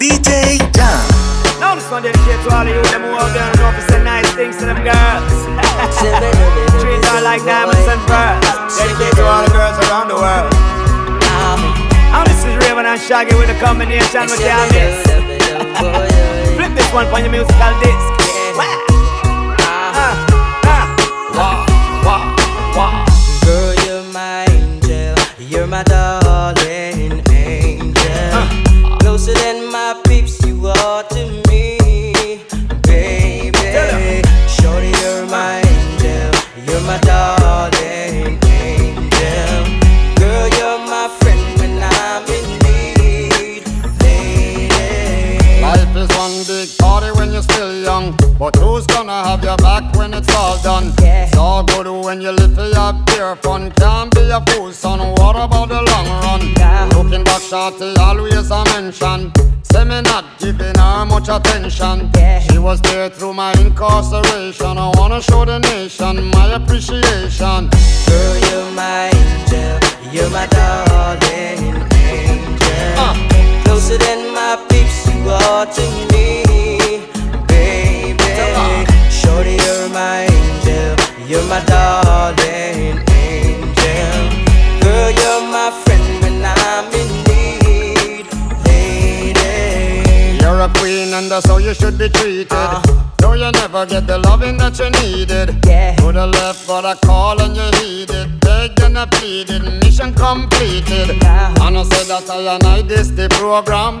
DJ Jam. Now this one dedicated to all of you them who out there and know say nice things to them girls. Treat her like diamonds and pearls. Dedicated to all the girls around the world. And this is Rayvon and Shaggy with a combination with their miss. Flip this one on your musical disc. Ah, ah. Wah, wah, wah. Girl, you're my angel. You're my darling done? Yeah. It's all good when you live for your fun. Can't be a fool, son. What about the long run? Yeah. Looking back, shorty, always a mention. Say me not giving her much attention. Yeah. She was there through my incarceration. I wanna show the nation my appreciation. Girl, you're my angel. You're my darling angel. Uh. Closer than my peeps, you are to me, baby. Shorty, you're my angel. You're my darling angel. Girl, you're my friend when I'm in need, lady. You're a queen and that's how you should be treated. Uh. Though you never get the loving that you needed. Yeah. To the left, but I call and you heeded. Begged and I pleaded, mission completed. Yeah. And I said that I and I this the program.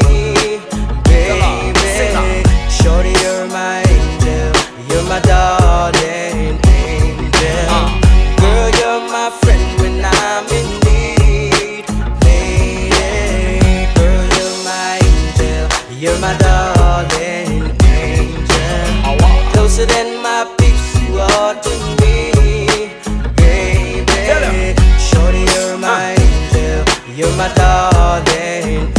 You're my darling angel. Closer than my peeps, you are to me, baby. Shorty, you're my angel. You're my darling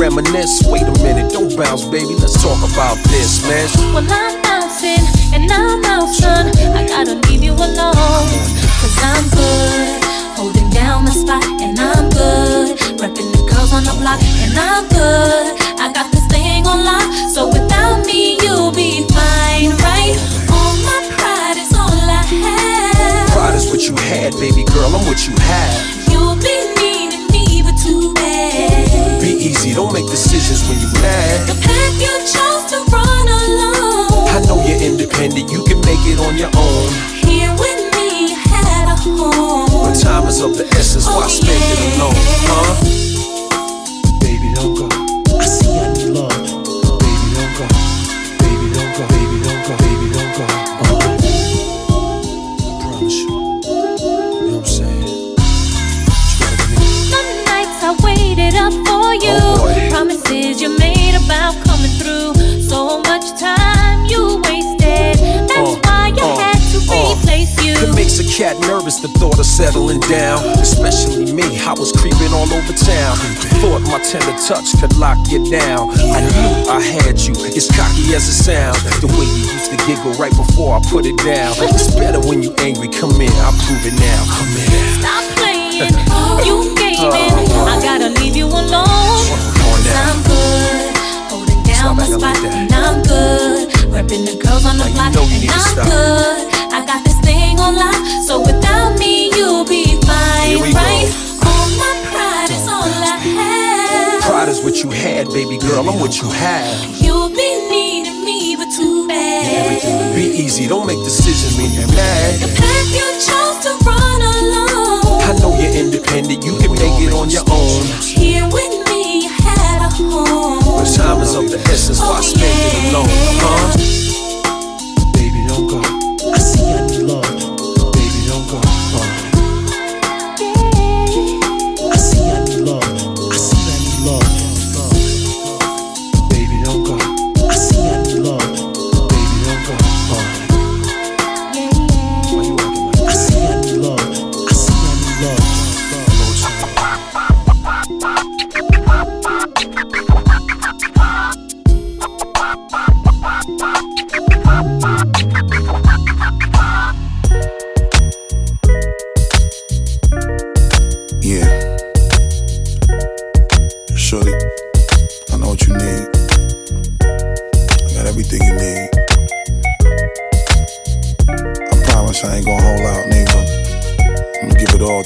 reminisce. Wait a minute, don't bounce, baby. Let's talk about this, man. Well, I'm bouncing and I'm bouncing. I gotta leave you alone. Cause I'm good. Holding down the spot and I'm good. Repping the girls on the block and I'm good. I got this thing on lock. So without me, you'll be fine, right? All my pride is all I have. Pride is what you had, baby girl. I'm what you have. You Don't make decisions when you're mad. The path you chose to run alone. I know you're independent. You can make it on your own. Here with me, had a home. When time is of the essence, oh, why yeah. spend it alone, huh? Baby, don't go. I see I. Baby, don't go. Baby, don't go. Baby, don't go. Baby, don't go. Uh-huh. promises you made about coming through. So much time you wasted. That's uh, why you uh, had to uh, replace you. It makes a cat nervous, the thought of settling down. Especially me, I was creeping all over town. Thought my tender touch could lock you down. I knew I had you, as cocky as it sounds. The way you used to giggle right before I put it down. It's better when you angry. Come in, I'll prove it now. Come in. Stop playing. you gaming. Uh, uh. I gotta leave you alone. Cause I'm good, holding down my spot, and I'm good. Repping the girls on the block, and I'm good. I got this thing on lock, so without me, you'll be fine, right? All my pride is all I have. Pride is what you had, baby girl. I'm what you have. You'll be needing me, but too bad. Be easy, don't make decisions when you're mad. The path you chose to run alone. I know you're independent, you can make it on your own. But time is of the essence, why spend it alone? Huh? Baby, don't go.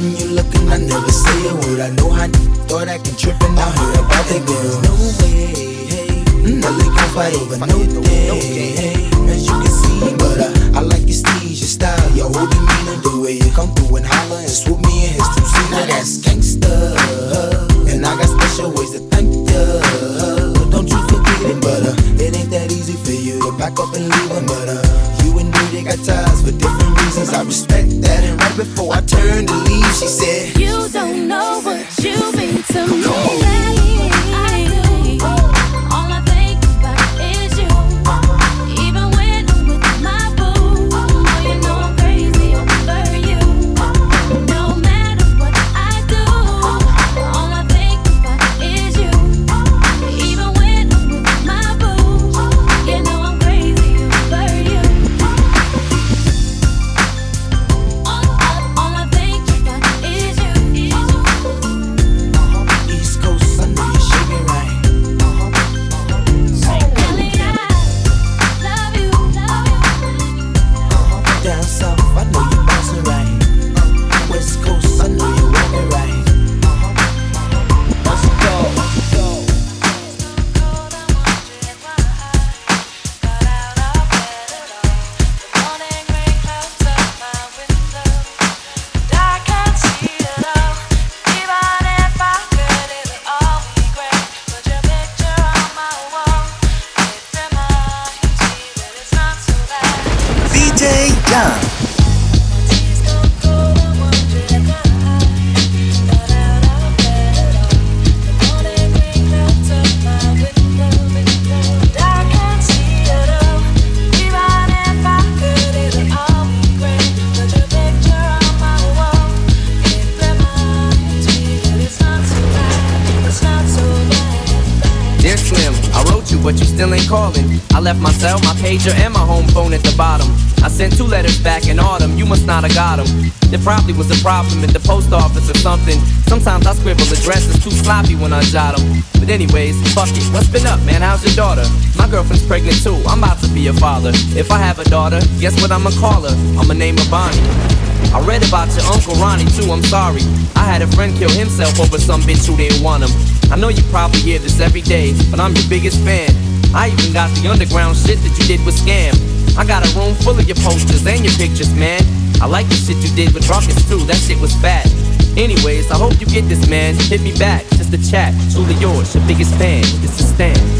out you looking, I never say a word. I know how thought I can trip and I heard about that girl. No way, hey, mm, I lick on fight over no day, hey, as you can see. But uh, I like your steez, your style, your whole demeanor, the way you come through and holler and swoop me in his two seat. Now that's gangsta, and I got special ways to thank ya. Don't you forget it, but uh, it ain't that easy for you to back up and leave. But uh, got ties for different reasons. I respect that. And right before I turned to leave, she said, You don't know what you mean to me. I do. Probably was a problem at the post office or something. Sometimes I scribble addresses too sloppy when I jot them. But anyways, fuck it. What's been up, man? How's your daughter? My girlfriend's pregnant too. I'm about to be a father. If I have a daughter, guess what I'ma call her? I'ma name her Bonnie. I read about your uncle Ronnie too, I'm sorry. I had a friend kill himself over some bitch who didn't want him. I know you probably hear this every day, but I'm your biggest fan. I even got the underground shit that you did with Skam. I got a room full of your posters and your pictures, man. I like the shit you did with Rawkus too, that shit was fat. Anyways, I hope you get this, man. Hit me back, just a chat. Truly yours, your biggest fan. This is Stan.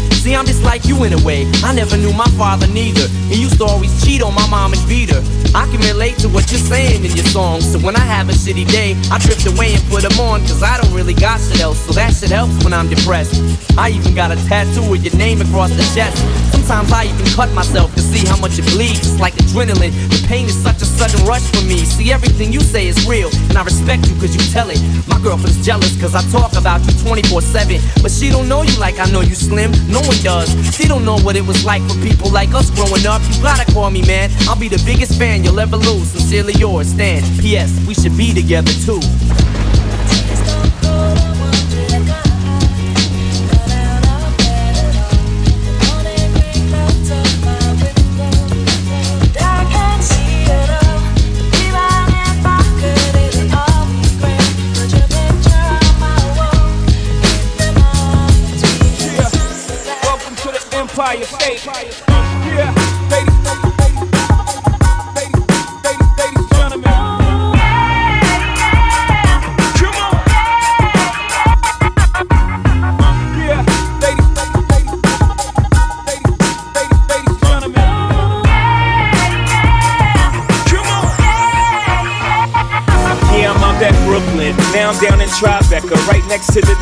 See, I'm just like you in a way. I never knew my father neither. He used to always cheat on my mom and beat her. I can relate to what you're saying in your songs. So when I have a shitty day, I drift away and put them on. Cause I don't really got shit else. So that shit helps when I'm depressed. I even got a tattoo with your name across the chest. Sometimes I even cut myself to see how much it bleeds. It's like adrenaline. The pain is such a sudden rush for me. See, everything you say is real. And I respect you cause you tell it. My girlfriend's jealous cause I talk about you 24 7. But she don't know you like I know you slim. No one does. She don't know what it was like for people like us growing up. You gotta call me, man. I'll be the biggest fan you'll ever lose. Sincerely yours, Stan. P.S. We should be together too.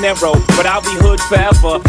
Narrow. But I'll be hood forever.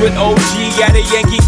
With OG at a Yankee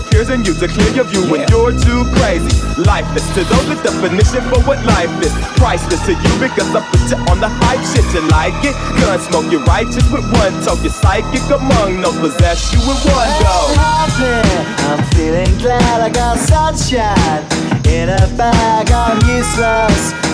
appears in you to clear your view when you're too crazy. Lifeless to those, the definition for what life is. Priceless to you because I put you on the hype shit. You like it? Gun smoke, you're righteous with one toe. You're psychic among no possess you with one go. I'm feeling glad I got sunshine in a bag. I'm useless,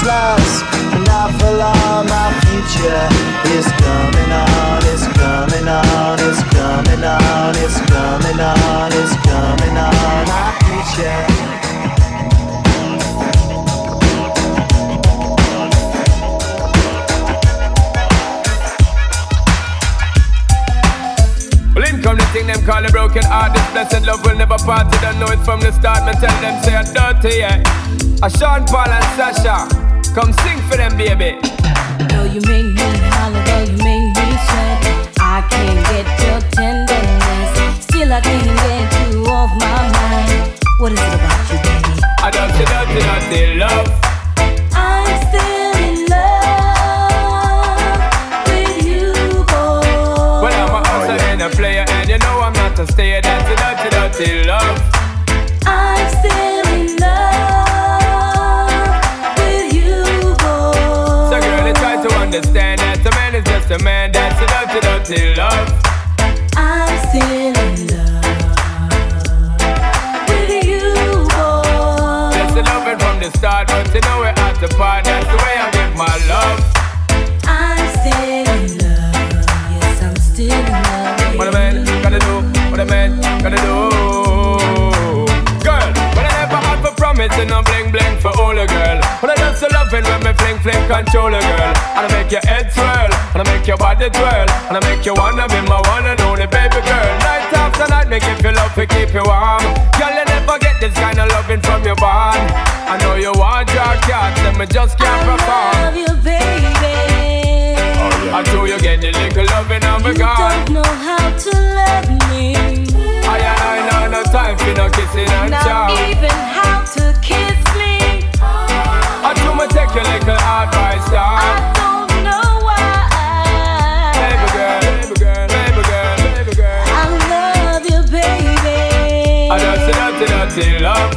Useless, not for long. My future is coming on. It's coming on. It's coming on. It's coming on. It's coming on. My future. Come the thing them call a broken heart. This blessed love will never part. They don't know it from the start. Me tell them say I'm dirty, yeah. A Sean Paul and Sasha, come sing for them, baby. Though you make me holler, though you make me sweat, I can't get your tenderness. Still, I can't get you off my mind. What is it about you, baby? I don't say dirty, dirty love. I'm still in love with you, boy. Well, I'm a hustler and a player, and you know I'm not a stayer. Dirty love. I'm still in love with you, boy. Just a loving from the start, but you know we're at the part. That's the way I give my love. I'm still in love. Yes, I'm still in love. What a man gonna do? What a man gonna do? Girl, when I never had for promising, I'm bling bling for all a girl. When I just a loving when me fling fling control a girl. And I make your head swirl, and I make your body twirl, and I make you wanna be my one and only baby girl. Night after night, make you feel love to keep you warm. Girl, you never get this kind of loving from your bond. I know you want your cat, and me just can't perform. I love you, baby. Oh, I do you get the little loving and be You gone. don't know how to love me. I I know no time for no kissing and Not chow. even how to kiss me. I do me take your little advice, I dog. Dirty, dirty love.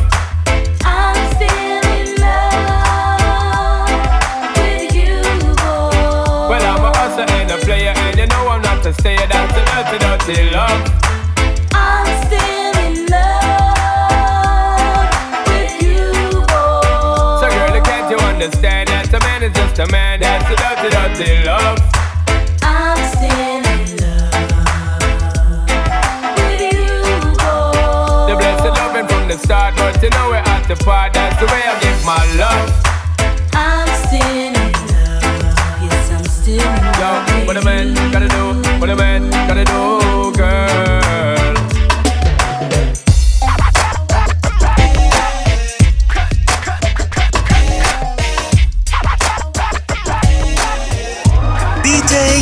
I'm still in love with you, boy. Well, I'm a hustler and a player, and you know I'm not a stayer. That's a dirty, dirty love. I'm still in love with you, boy. So, girl, can't you understand that a man is just a man? That's a dirty, dirty love. You know we're at the part. That's the way I give my love. I'm still in love. Yes, I'm still in Yo, love. what a man gotta do, what a man gotta do, girl. DJ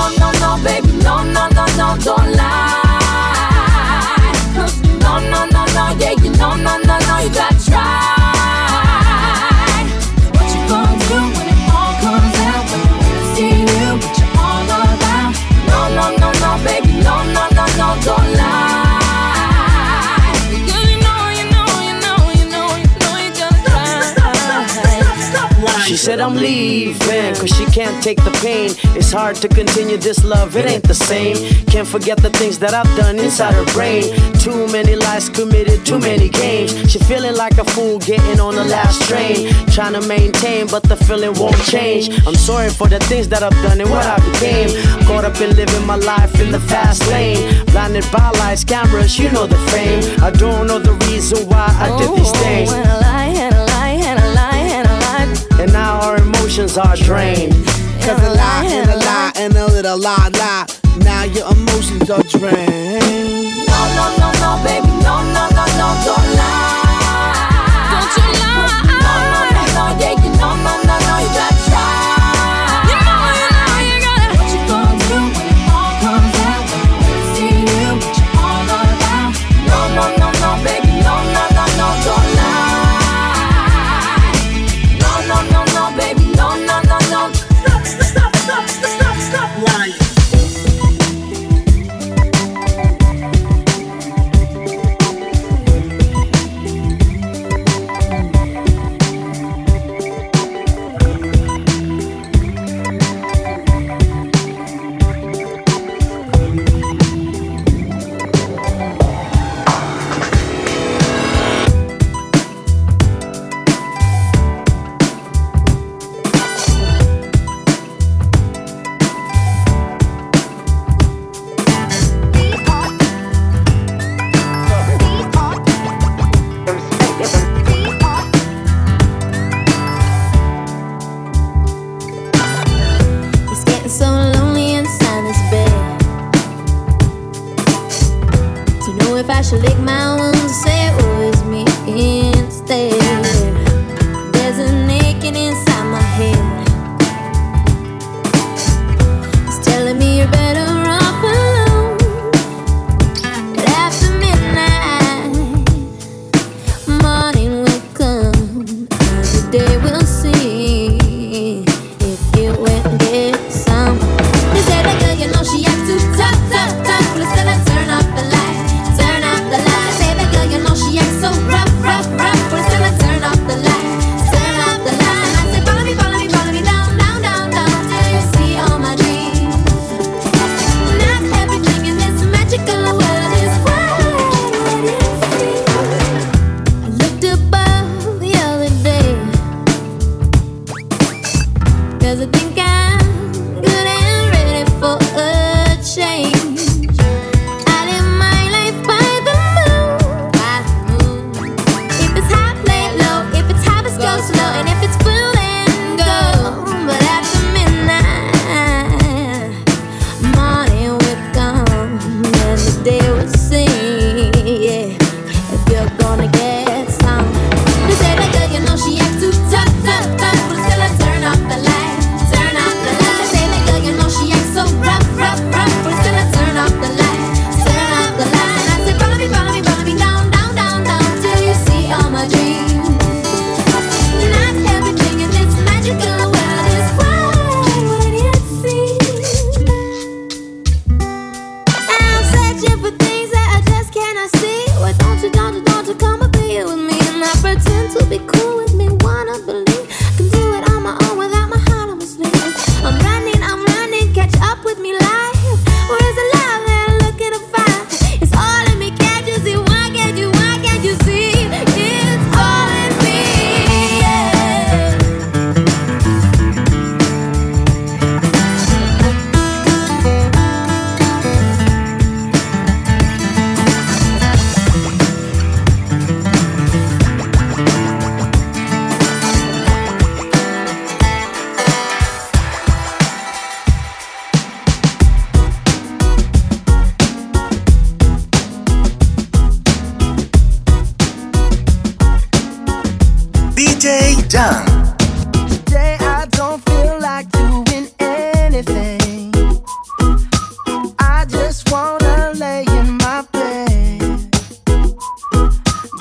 No, no, no, baby, no, no, no, no, don't lie. No, no, no, no, yeah, you know, no, no, no, you gotta try. What you gonna do when it all comes out? When see you, all? No, no, no, no, baby, no, no, no, no, don't lie. She said I'm leaving cause she can't take the pain. It's hard to continue this love, it ain't the same. Can't forget the things that I've done inside her brain. Too many lies committed, too many games. She feeling like a fool getting on the last train. Trying to maintain, but the feeling won't change. I'm sorry for the things that I've done and what I became. Caught up in living my life in the fast lane. Blinded by lights, cameras, you know the fame. I don't know the reason why I did these things. And now our emotions are drained. Cause a lie and a lie and a little lie, lie. Now your emotions are drained. No, no, no, no, baby,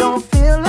choice, feel way.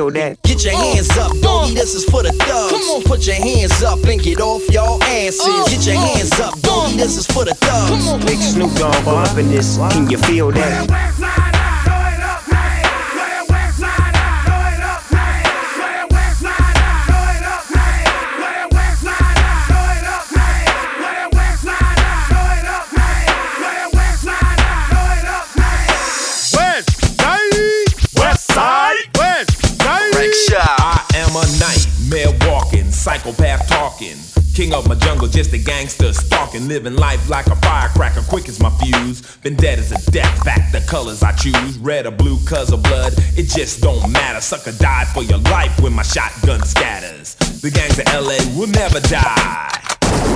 Your hands just don't matter. Sucker died for your life when my shotgun scatters. The gangs of LA will never die.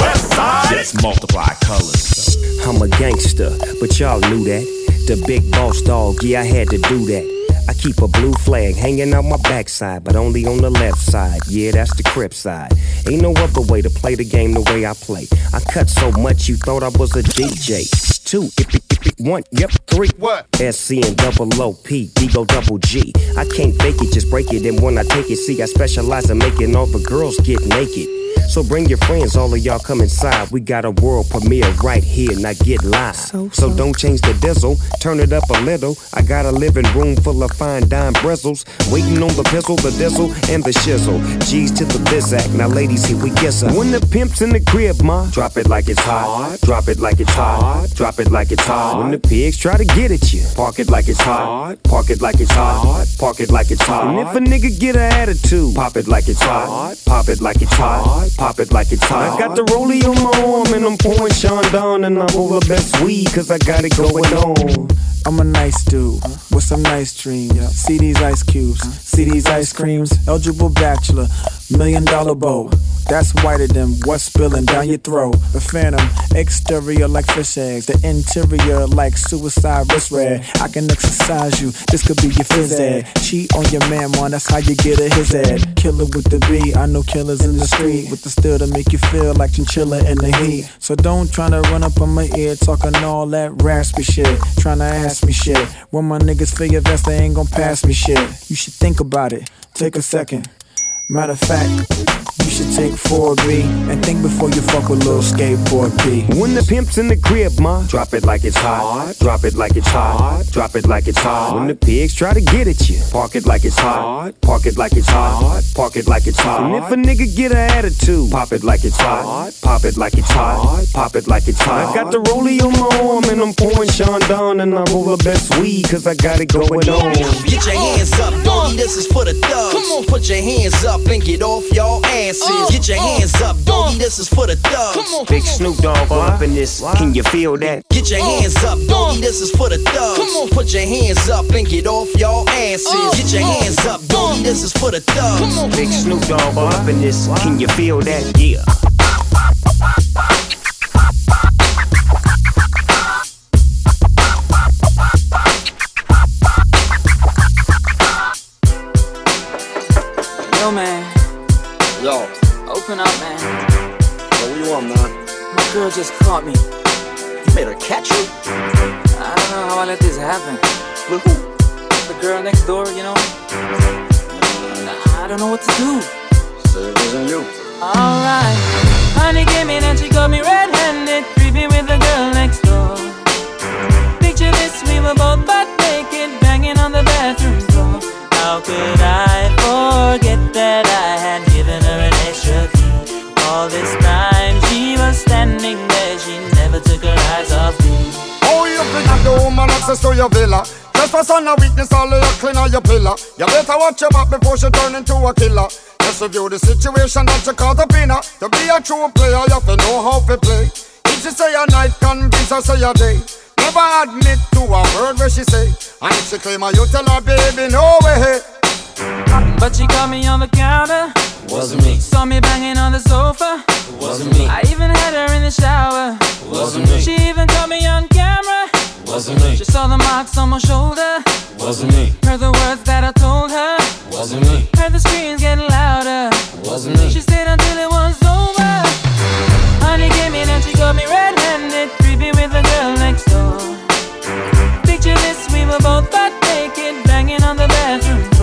West side. Just multiply colors. I'm a gangster, but y'all knew that. The big boss dog, yeah, I had to do that. I keep a blue flag hanging out my backside, but only on the left side. Yeah, that's the crip side. Ain't no other way to play the game the way I play. I cut so much you thought I was a DJ. Two, it, if it, one, yep, three. What? SC and double OP, Digo double G. I can't fake it, just break it. And when I take it, see, I specialize in making all the girls get naked. So bring your friends, all of y'all come inside. We got a world premiere right here, now get live. So, don't change the diesel, turn it up a little. I got a living room full of fine dime bristles. Waiting on the pistol, the diesel, and the shizzle. G's to the bizac, now ladies, here we guess her. When the pimp's in the crib, ma, drop it like it's hot. Drop it like it's hot. Drop it like it's hot. When the pigs try to get at you, park it like it's hot. Park it like it's hot. Park it like it's hot. And if a nigga get an attitude, pop it like it's hot. Pop it like it's hot. Pop it like it's hot. I got the rollie on my arm and I'm pouring Chandon and I'm over best weed cause I got it going on. I'm a nice dude with some nice dreams. See these ice cubes, see these ice creams. Eligible bachelor, million dollar bow. That's whiter than what's spilling down your throat. The phantom, exterior like fish eggs, the interior like suicide wrist red. I can exercise you, this could be your phys ed. Cheat on your man, man, that's how you get a his head. Killer with the B, I know killers in the street with the steel to make you feel like chinchilla in the heat. So don't tryna run up on my ear talking all that raspy shit. Tryna ask me shit. When my niggas your vest, they ain't gon' pass me shit. You should think about it. Take a second. Matter of fact, you should take 4B and think before you fuck with little skateboard P. When the pimp's in the crib, ma, drop it like it's hot. Drop it like it's hot. Drop it like it's hot. When the pigs try to get at you, park it like it's hot. Park it like it's hot. Park it like it's hot. And if a nigga get an attitude, pop it like it's hot. Pop it like it's hot. Pop it like it's hot. I got the rollie on my arm and I'm pouring Chandon and I roll the best weed cause I got it going on. Get your hands up, doggy, this is for the thugs. Come on, put your hands up and get off your asses. Get your hands up, doggy, this is for the thugs. Big Snoop Dogg up in this. Can you feel that? Get your hands up, doggy, this is for the thugs. Come on, put your hands up and get off your asses. Get your hands up, doggy, this is for the thugs. Big Snoop Dogg up in this. Can you feel that? Yeah. Yo, man. Yo, Open up, man. what do you want, man? My girl just caught me. You made her catch you? I don't know how I let this happen. With who? The girl next door, you know? I don't know what to do. Say it wasn't you. Alright. Honey came in and she got me red-handed, creepy with the girl next door. Picture this, we were both butt naked, banging on the bathroom floor. How could I forget that I had given her an extra key? All this time she was standing there, she never took her eyes off me. Oh, you think have the woman access to your villa? Just for son of weakness, all of your clean on your pillar. You better watch your back before she turn into a killer. Just review the situation that you caught up in her. To be a true player, you have to know how to play. If she say a night, convince her say a day. Never admit to a word where she say. And if she claim her, you tell her, baby, no way. But she caught me on the counter. Wasn't me. Saw me banging on the sofa. Wasn't me. I even had her in the shower. Wasn't me. She even caught me on camera. Wasn't me. She saw the marks on my shoulder. Wasn't me. Heard the words that I told her. Wasn't me. Heard the screams getting louder. Wasn't me. She stayed until it was over. Honey came in and she got me red-handed, creepy with the girl next door. Picture this, we were both butt naked, banging on the bathroom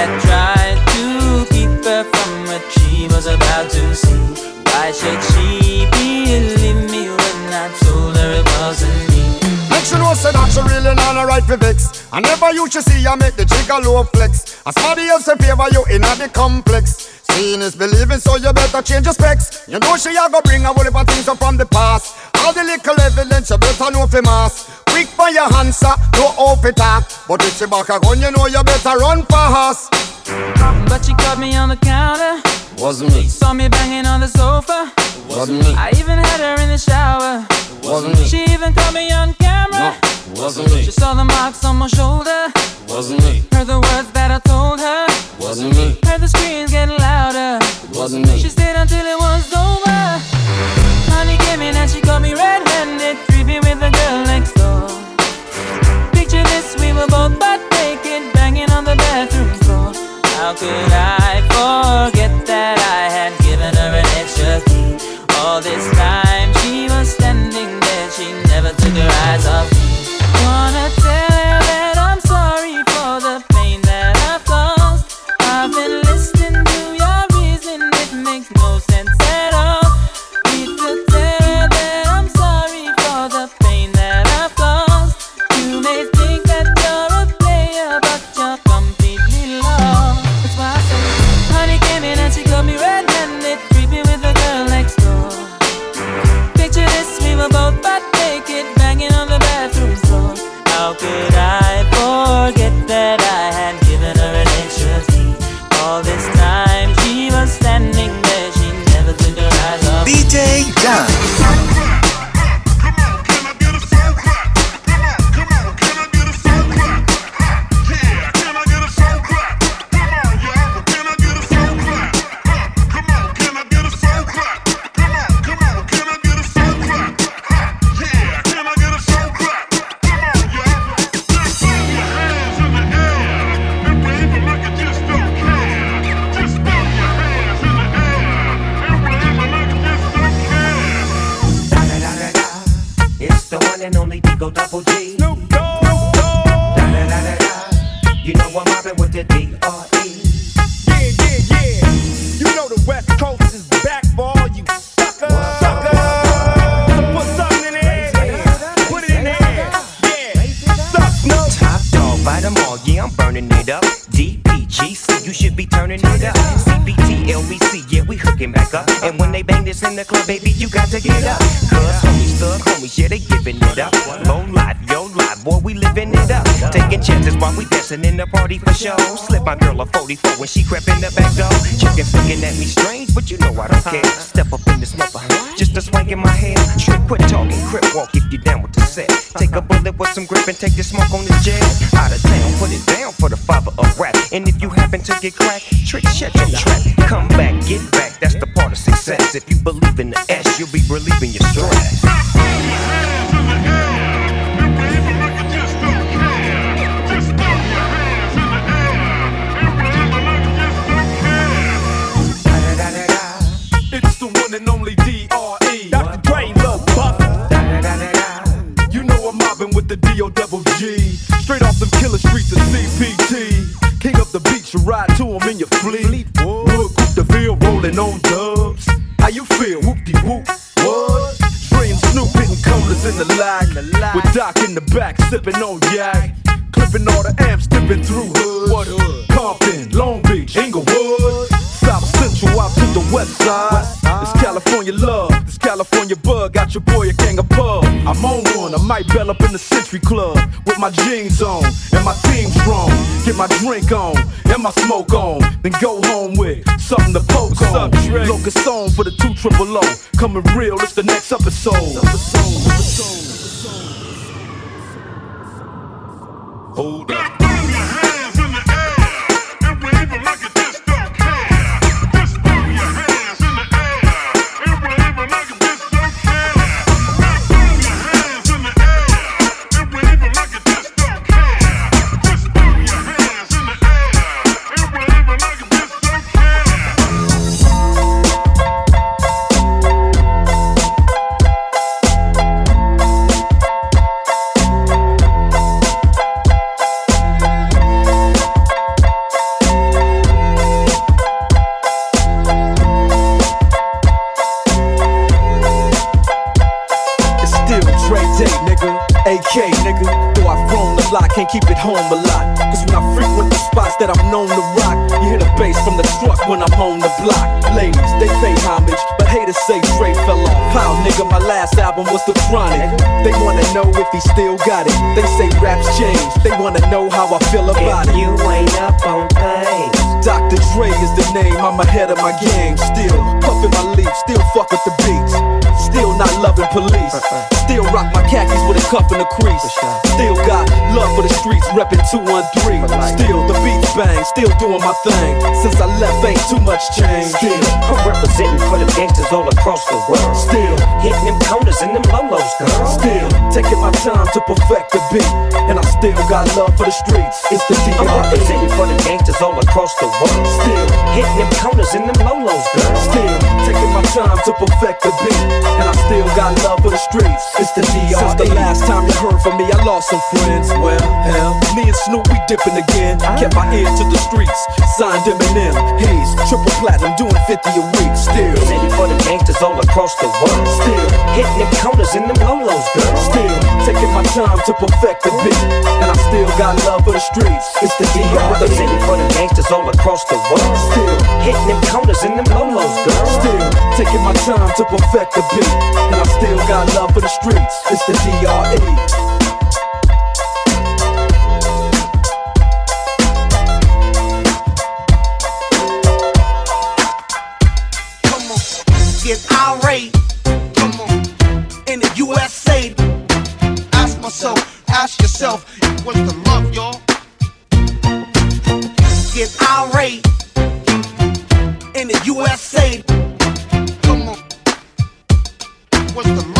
had tried to keep her from what she was about to see. Why should she believe me when I told her it wasn't me? Make sure know say that she really not a right for vex. I never used to see I make the jigger low flex. As somebody else in favor you in the complex. Seeing is believing, so you better change your specs. You know she a go bring a whole heap of things up from the past. All the little evidence you better know for mass. Quick by your answer, no off it talk. But if she back a gun, you know you better run fast. But she caught me on the counter. Wasn't me. Saw me banging on the sofa. Wasn't me. I even had her in the shower. Wasn't me. She even caught me on camera. Wasn't me. She saw the marks on my shoulder. Wasn't me. Heard the words that I told her. Wasn't me. Heard the screams getting louder. Wasn't me. She stayed until it Step up in this mother, just a swank in my hair. Trick, quit talking, crip walk if you down with the set. Take a bullet with some grip and take the smoke on the jet. Out of town, put it down for the father of rap. And if you happen to get cracked, trick, shut your trap. Come back, get back, that's the part of success. If you believe in the S, you'll be relieving your stress. Streets of CPT. King up the beach, you ride to him in your fleet. Wood, Coupe de Ville, rolling on dubs. How you feel? Whoop de whoop. What? And Snoop hitting colors in the lag. With Doc in the back, sipping on yak. Clipping all the amps, dipping through hood. What hood? Compton, Long Beach, Inglewood. South Central out to the west side. It's California love, California bug. Got your boy a gang of pub. I'm on one, I might bell up in the Century Club with my jeans on and my team strong. Get my drink on and my smoke on, then go home with something to poke on. Locust song for the two triple O. Coming real, it's the next episode. Hold up. Last album was The Chronic. They wanna know if he still got it. They say raps change, they wanna know how I feel about it. You ain't up on things. Dr. Dre is the name, I'm ahead of my game. Still puffin' my leaf, still fuck with the beats. Still not loving police. Still rock my khakis with a cuff and a crease. Still got love for the streets, reppin' 213. Still the beats bang, still doing my thing. Since I left, ain't too much change. Still, I'm representing for the gangsters all across the world. Still, hitting them corners and them lolos, girl. Still, taking my time to perfect the beat. And I still got love for the streets. It's the I'm D.R.E. representing for the gangsters all across the Still, hitting them corners and them lolos, girl. Still, taking my time to perfect the beat. And I still got love for the streets. It's the D.R.E. Since the last time you heard from me, I lost some friends. Well, hell, me and Snoop, we dipping again. Ah. Kept my ear to the streets. Signed Eminem, Hayes, triple platinum, doing 50 a week. Still, Representing for the gangsters all across the world. Still, hitting them corners in them lolos, girl. Still, taking my time to perfect the beat. And I still got love for the streets. It's the D.R.E. Representing for the gangsters all across the world. Still, hitting them corners and them lolos, girl. Still, taking my time to perfect the beat. And I still got love for the streets. It's the D.R.E. get irate. Come on, in the USA. Ask myself, ask yourself, what's the love, y'all? Get irate. In the USA. Come on, what's the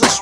Are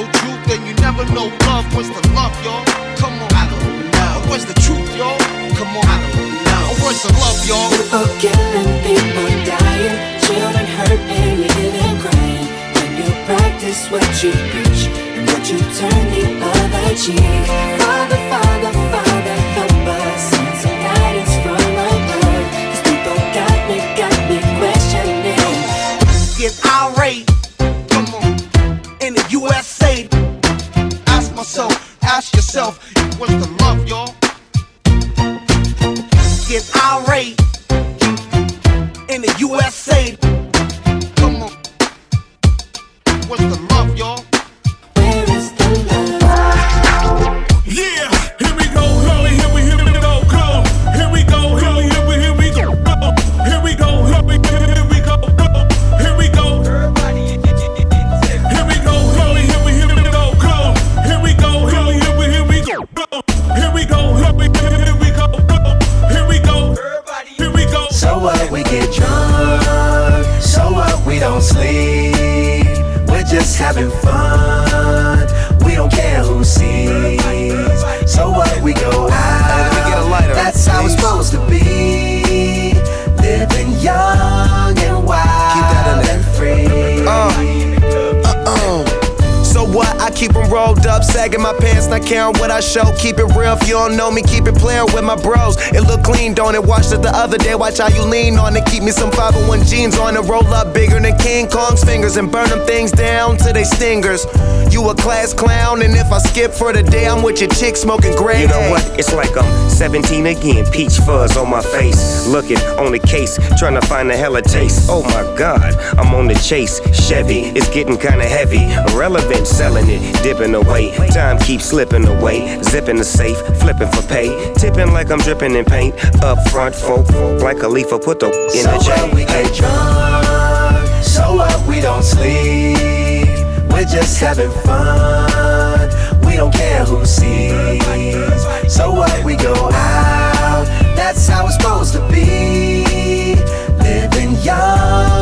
truth, then you never know love. What's the love, y'all? Come on, I don't know. Where's the truth, y'all? Come on, I don't know. Where's the love, y'all? People killing, people dying, children hurt and you hear crying. When you practice what you preach and what you turn the other cheek. Father, Father, Father, Myself, ask yourself, what's the love, y'all? Get irate. In the USA. Come on. What's the love, y'all? Look clean, don't it? The other day, watch how you lean on it. Keep me some 501 jeans on it, roll up bigger than King Kong's fingers and burn them things down to they stingers. You a class clown, and if I skip for the day, I'm with your chick smoking gray. You know what? It's like I'm 17 again, peach fuzz on my face. Looking on the case, trying to find a hella taste. Oh my god, I'm on the chase. Chevy, it's getting kinda heavy. Irrelevant, selling it, dipping away. Time keeps slipping away. Zipping the safe, flipping for pay. Tipping like I'm dripping in paint. Up front, folk, like a leaf, put the in the So J. what we get drunk, so what we don't sleep. We're just having fun. We don't care who sees. So what we go out, that's how it's supposed to be. Living young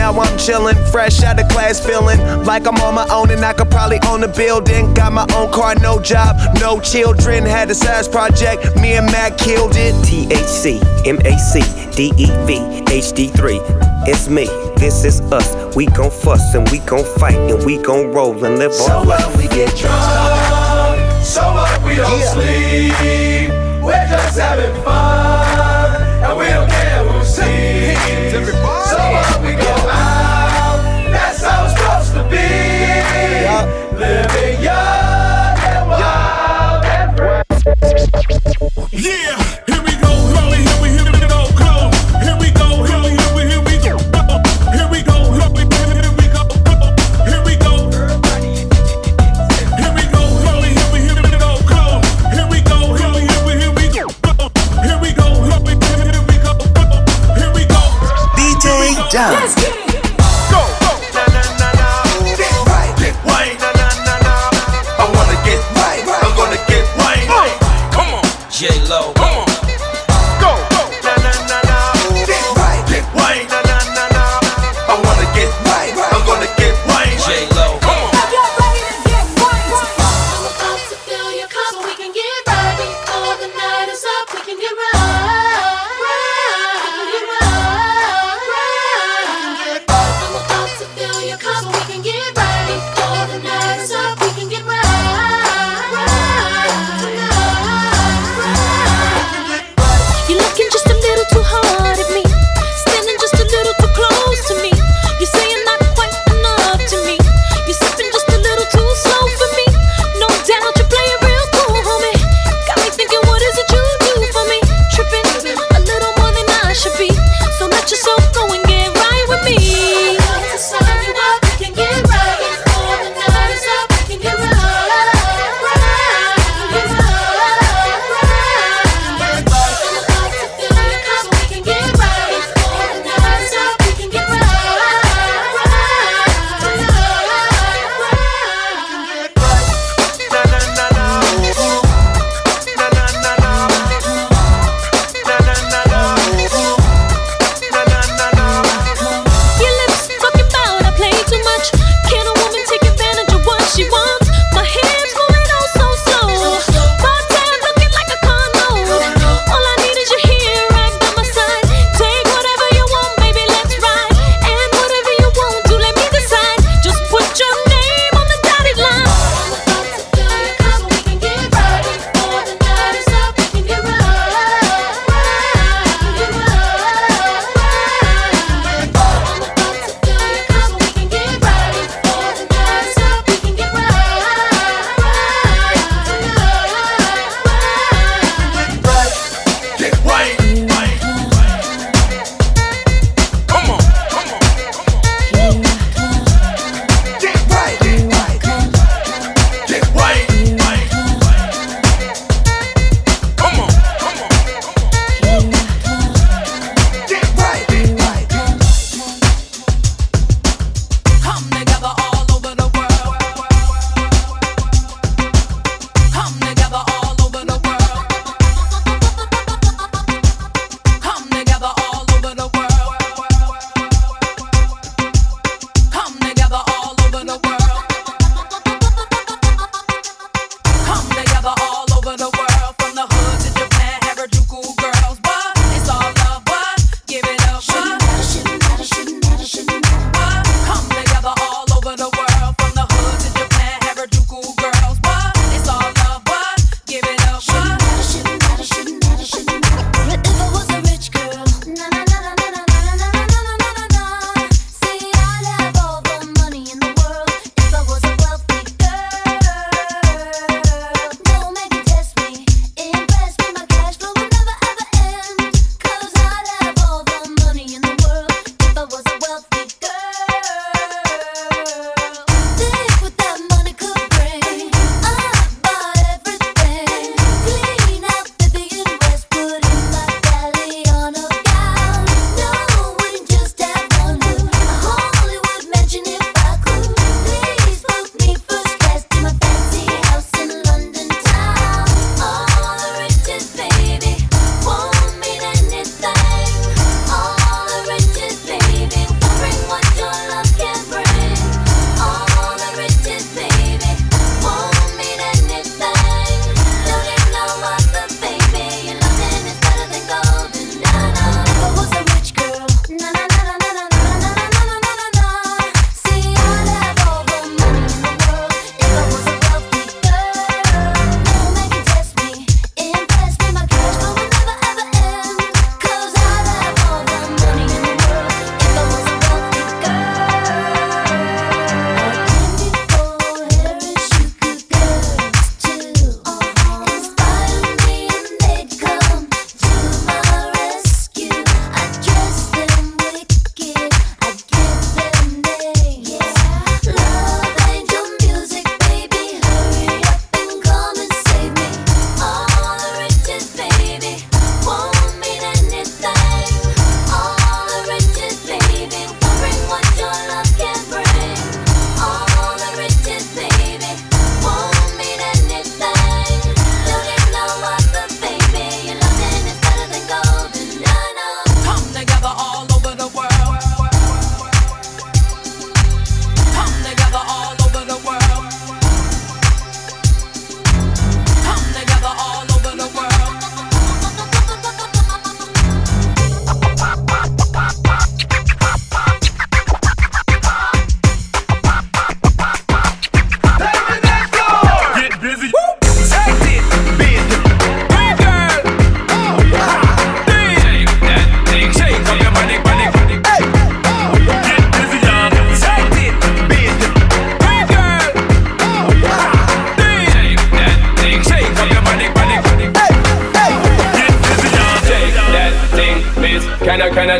Now I'm chillin', fresh out of class, feeling like I'm on my own and I could probably own a building. Got my own car, no job, no children. Had a size project, me and Mac killed it. THC, MAC, DEV, HD3. It's me, this is us. We gon' fuss and we gon' fight and we gon' roll and live So our life. we get drunk, so what we don't sleep. We're just having fun, and we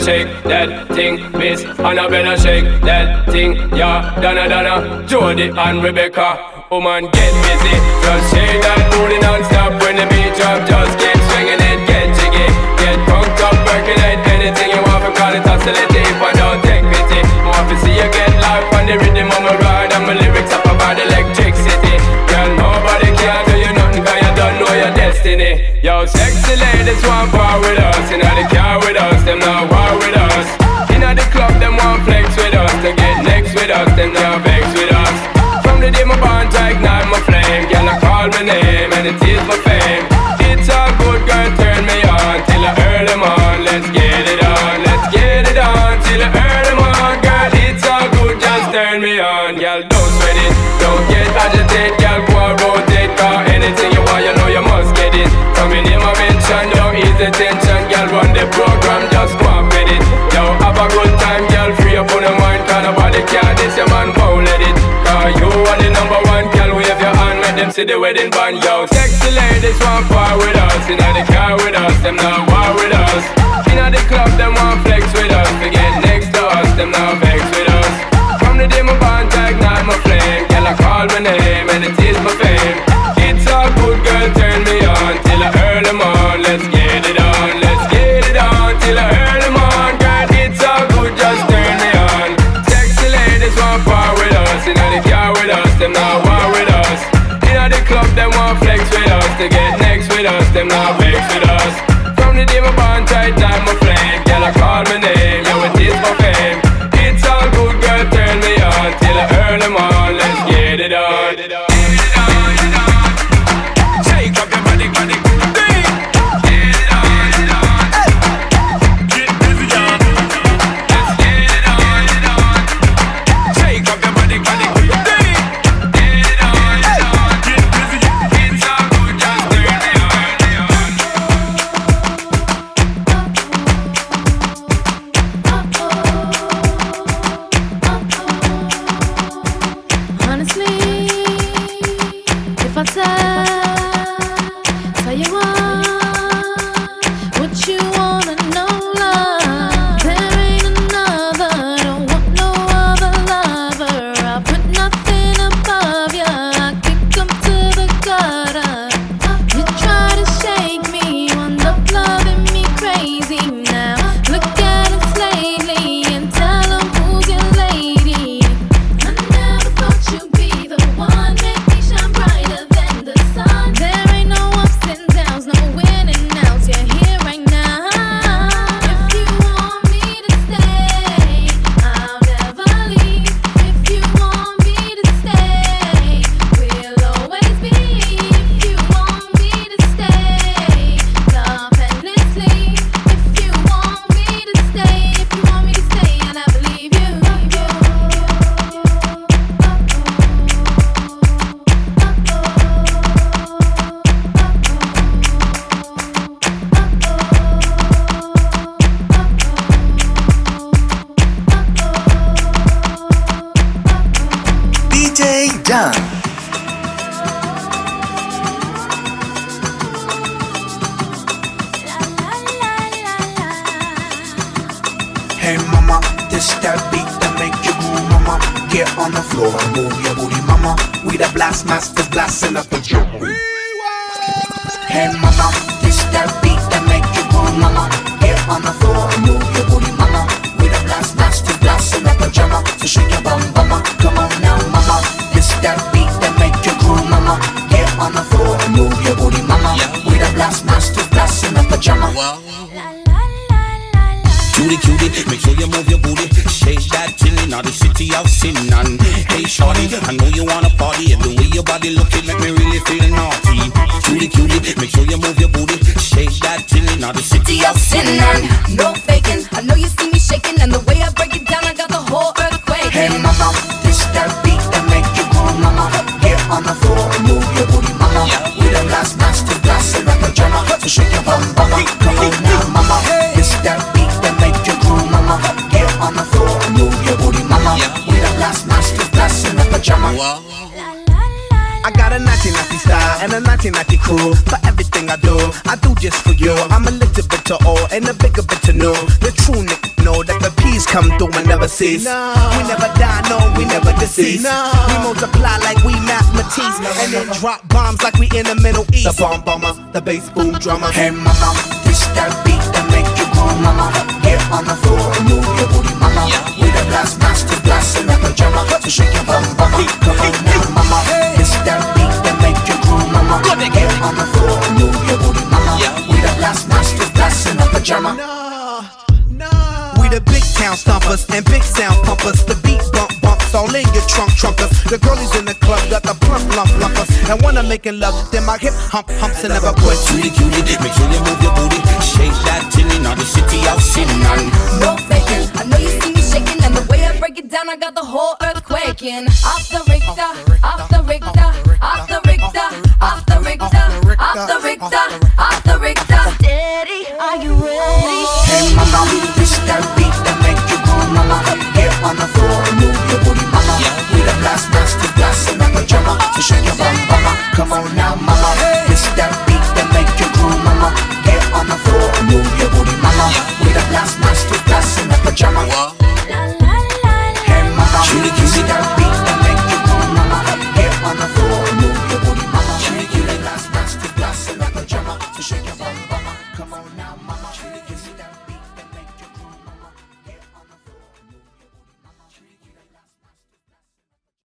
shake that thing, miss? Annabella shake that thing, yeah. Donna Donna, Jody and Rebecca. Woman, get busy. Just shake that booty non-stop when the beat drop. Just keep swinging it, get jiggy. Get punked up, percolate anything you want. Call it hostility if I don't take pity. Want to see you get life on the rhythm of my ride. And my lyrics up about electricity. Girl, nobody can destiny. Yo, sexy ladies want part with us. Know the car with us, them not war with us. Know the club, them want flex with us. To get next with us, them not vex with us. From the day my bond, I ignite my flame. Girl, I call my name and it is my fame. It's all good, girl, turn me on till I earn them on. Let's get it on, let's get it on till I earn them on. Girl, it's all good, just turn me on. Girl, don't sweat it, don't get agitated. Girl, go rotate, cause anything you Come in I mention, don't ease the tension. Girl, run the program, just and get it. Yo, have a good time, girl, free up on the mind, cause nobody can this, your man won't let it. Cause you are the number one, girl, wave your hand, make them see the wedding band, yo. Sexy ladies want part with us, in the car with us, them not war with us. In the club, them want flex with us, to get next to us, them not vex with us. From the day my bond, I ignite my flame, girl, I call my name, and it is my fame. It's all good, girl, turn me till earn them on, let's get it on, let's get it on, till earn them on, girl, it's all good, just turn me on. Sexy ladies want part with us, in the car with us, them not war with us. In the club, them want flex with us, to get next with us, them not vex with us. From the day my bond tight, time that in the city of sin. And hey, shorty, I know you wanna party. And the way your body looking make me really feel naughty. Cutie, cutie, make sure you move your booty. Shake that thing in the city of sin. And No faking, I know you see me shaking, and the way I break it down, I got the whole earth quaking. Hey mama, this that beat that make you groove, mama. Get on the floor and move your booty, mama. We the blast master blasting up the drum. So shake your bum, I got a naughty naughty style and a naughty naughty crew. For everything I do, I do this for you. I'm a little bit to all and a bigger bit to know. The true nigga know that the peace come through and never cease. We never die, no, we never decease. We multiply like we mathematics ah. and then drop bombs like we in the Middle East. The bomb bomber, the bass boom drummer. Hey mama, this that beat that make you groove, mama. Get on the floor and move your booty, mama. We the blast master, blast in a pajama. So shake your bum, mama. Come on now, mama. This that beat that make you groove, mama. Get on the floor and move your booty, mama. We the blast master, blast in a pajama. We the big town stompers and big sound pumpers. The beat bump bumps all in your trunk trunkers. The girlies in the club got the plump lump lumpers. And when I'm making love, then my hip hump humps and never quit. Cutie, cutie, make sure you move your booty. Shake that till in the city of sin. No faking. I know you see me shaking, and the way I break it down, I got the whole earth quaking. Off the Richter, off the Richter, off the Richter, off the Richter, off the Richter, off the Richter. Steady, are you ready? Hey mama, this that beat that make you groove, mama. Get on the floor and move your booty, mama. We the blast master, blast in a pajama. So shake your bum, mama. Come on now, mama.